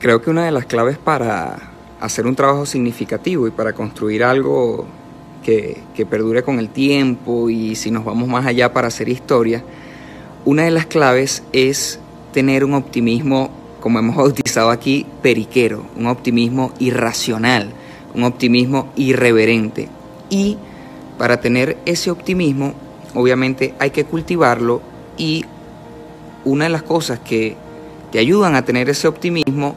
Creo que una de las claves para hacer un trabajo significativo y para construir algo que, que, perdure con el tiempo y si nos vamos más allá para hacer historia, una de las claves es tener un optimismo, como hemos bautizado aquí, periquero, un optimismo irracional, un optimismo irreverente. Y para tener ese optimismo, obviamente hay que cultivarlo y una de las cosas que te ayudan a tener ese optimismo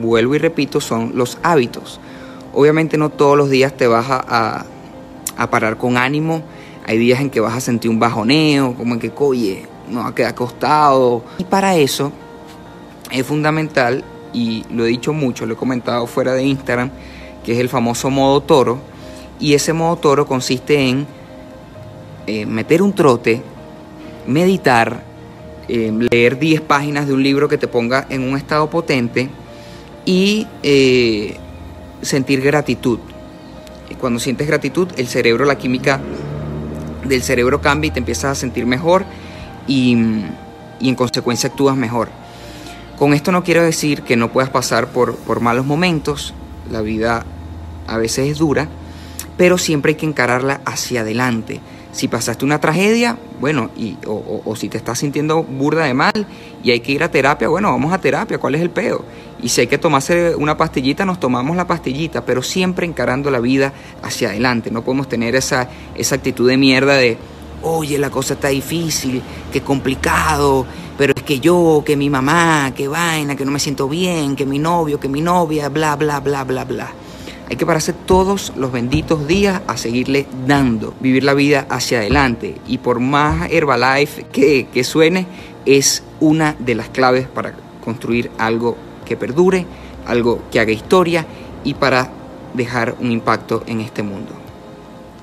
vuelvo y repito, son los hábitos. Obviamente no todos los días te vas a, parar con ánimo. Hay días en que vas a sentir un bajoneo, como en que, oye, no va a quedar acostado. Y para eso es fundamental, y lo he dicho mucho, lo he comentado fuera de Instagram, que es el famoso modo toro. Y ese modo toro consiste en eh, meter un trote, meditar, eh, leer 10 páginas de un libro que te ponga en un estado potente y eh, sentir gratitud. Cuando sientes gratitud, el cerebro, la química del cerebro cambia y te empiezas a sentir mejor y, y en consecuencia actúas mejor. Con esto no quiero decir que no puedas pasar por, por malos momentos, la vida a veces es dura, pero siempre hay que encararla hacia adelante si pasaste una tragedia, bueno, y, o, si te estás sintiendo burda de mal y hay que ir a terapia, bueno, vamos a terapia, ¿cuál es el pedo? Y si hay que tomarse una pastillita, nos tomamos la pastillita, pero siempre encarando la vida hacia adelante. No podemos tener esa, esa actitud de mierda de, oye, la cosa está difícil, qué complicado, pero es que yo, que mi mamá, que vaina, que no me siento bien, que mi novio, que mi novia, bla, bla, bla, bla, bla. Hay que pararse todos los benditos días a seguirle dando, vivir la vida hacia adelante. Y por más Herbalife que, que suene, es una de las claves para construir algo que perdure, algo que haga historia y para dejar un impacto en este mundo.